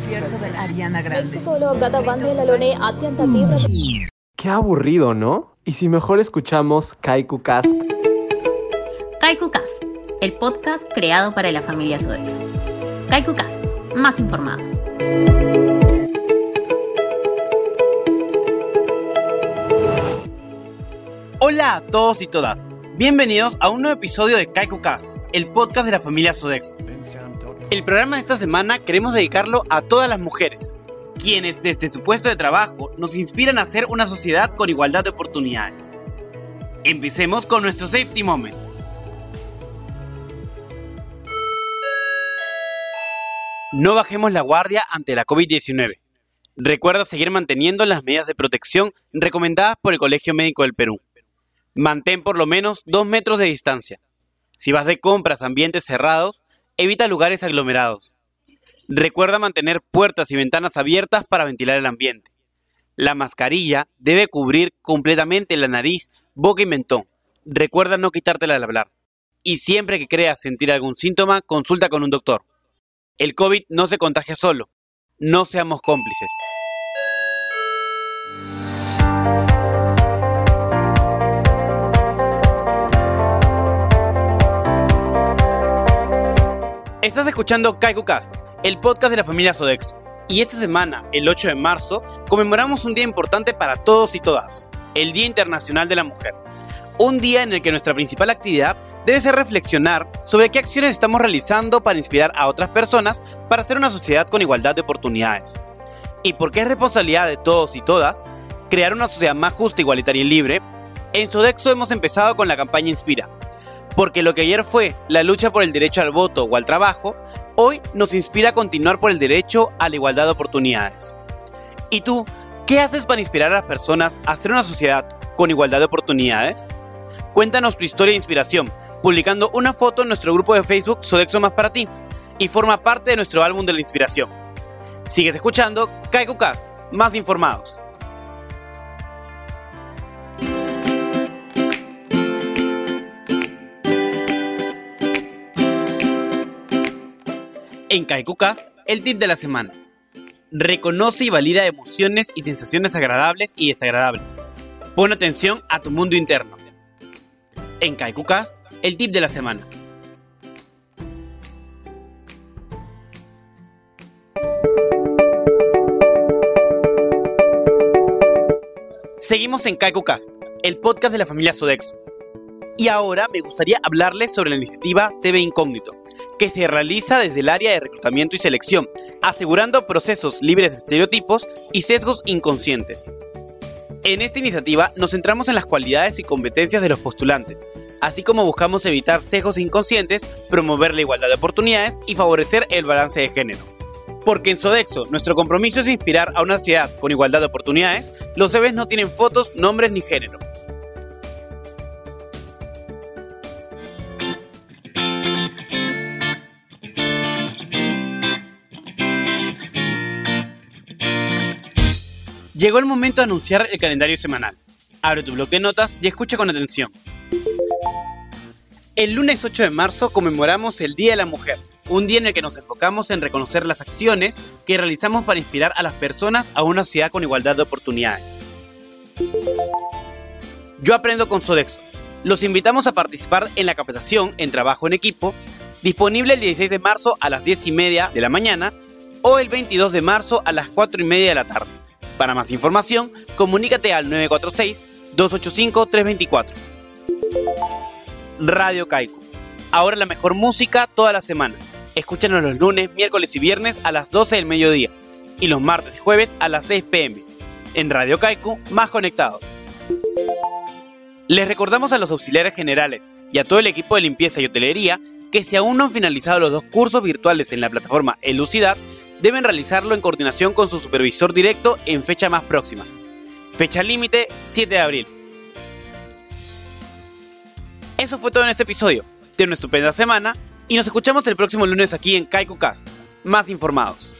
concierto de Ariana Grande. Qué aburrido, ¿no? Y si mejor escuchamos Kaiku Cast. Kaiku Cast, el podcast creado para la familia Sodexo. Kaiku Cast, más informados. Hola a todos y todas. Bienvenidos a un nuevo episodio de Kaiku Cast el podcast de la familia Sodexo. El programa de esta semana queremos dedicarlo a todas las mujeres, quienes desde su puesto de trabajo nos inspiran a hacer una sociedad con igualdad de oportunidades. Empecemos con nuestro safety moment. No bajemos la guardia ante la COVID-19. Recuerda seguir manteniendo las medidas de protección recomendadas por el Colegio Médico del Perú. Mantén por lo menos 2 metros de distancia. Si vas de compras a ambientes cerrados, evita lugares aglomerados. Recuerda mantener puertas y ventanas abiertas para ventilar el ambiente. La mascarilla debe cubrir completamente la nariz, boca y mentón. Recuerda no quitártela al hablar. Y siempre que creas sentir algún síntoma, consulta con un doctor. El COVID no se contagia solo. No seamos cómplices. Estás escuchando KaikuCast, el podcast de la familia Sodexo. Y esta semana, el 8 de marzo, conmemoramos un día importante para todos y todas, el Día Internacional de la Mujer. Un día en el que nuestra principal actividad debe ser reflexionar sobre qué acciones estamos realizando para inspirar a otras personas para hacer una sociedad con igualdad de oportunidades. Y porque es responsabilidad de todos y todas crear una sociedad más justa, igualitaria y libre, en Sodexo hemos empezado con la campaña Inspira. Porque lo que ayer fue la lucha por el derecho al voto o al trabajo, hoy nos inspira a continuar por el derecho a la igualdad de oportunidades. ¿Y tú, qué haces para inspirar a las personas a hacer una sociedad con igualdad de oportunidades? Cuéntanos tu historia de inspiración publicando una foto en nuestro grupo de Facebook Sodexo Más para ti y forma parte de nuestro álbum de la inspiración. Sigues escuchando KaikuCast, más informados. En KaikuCast, el tip de la semana. Reconoce y valida emociones y sensaciones agradables y desagradables. Pon atención a tu mundo interno. En KaikuCast, el tip de la semana. Seguimos en KaikuCast, el podcast de la familia Sodexo. Y ahora me gustaría hablarles sobre la iniciativa CB Incógnito, que se realiza desde el área de reclutamiento y selección, asegurando procesos libres de estereotipos y sesgos inconscientes. En esta iniciativa nos centramos en las cualidades y competencias de los postulantes, así como buscamos evitar sesgos inconscientes, promover la igualdad de oportunidades y favorecer el balance de género. Porque en Sodexo, nuestro compromiso es inspirar a una sociedad con igualdad de oportunidades, los CVs no tienen fotos, nombres ni género. Llegó el momento de anunciar el calendario semanal. Abre tu bloque de notas y escucha con atención. El lunes 8 de marzo conmemoramos el Día de la Mujer, un día en el que nos enfocamos en reconocer las acciones que realizamos para inspirar a las personas a una sociedad con igualdad de oportunidades. Yo aprendo con Sodexo. Los invitamos a participar en la capacitación en trabajo en equipo, disponible el 16 de marzo a las 10 y media de la mañana o el 22 de marzo a las 4 y media de la tarde. Para más información, comunícate al 946-285-324. Radio Kaiku. Ahora la mejor música toda la semana. Escúchanos los lunes, miércoles y viernes a las 12 del mediodía. Y los martes y jueves a las 6 pm. En Radio Kaiku, más conectados. Les recordamos a los auxiliares generales y a todo el equipo de limpieza y hotelería que si aún no han finalizado los dos cursos virtuales en la plataforma Elucidad, deben realizarlo en coordinación con su supervisor directo en fecha más próxima. Fecha límite 7 de abril. Eso fue todo en este episodio. Ten una estupenda semana y nos escuchamos el próximo lunes aquí en KaikuCast. Más informados.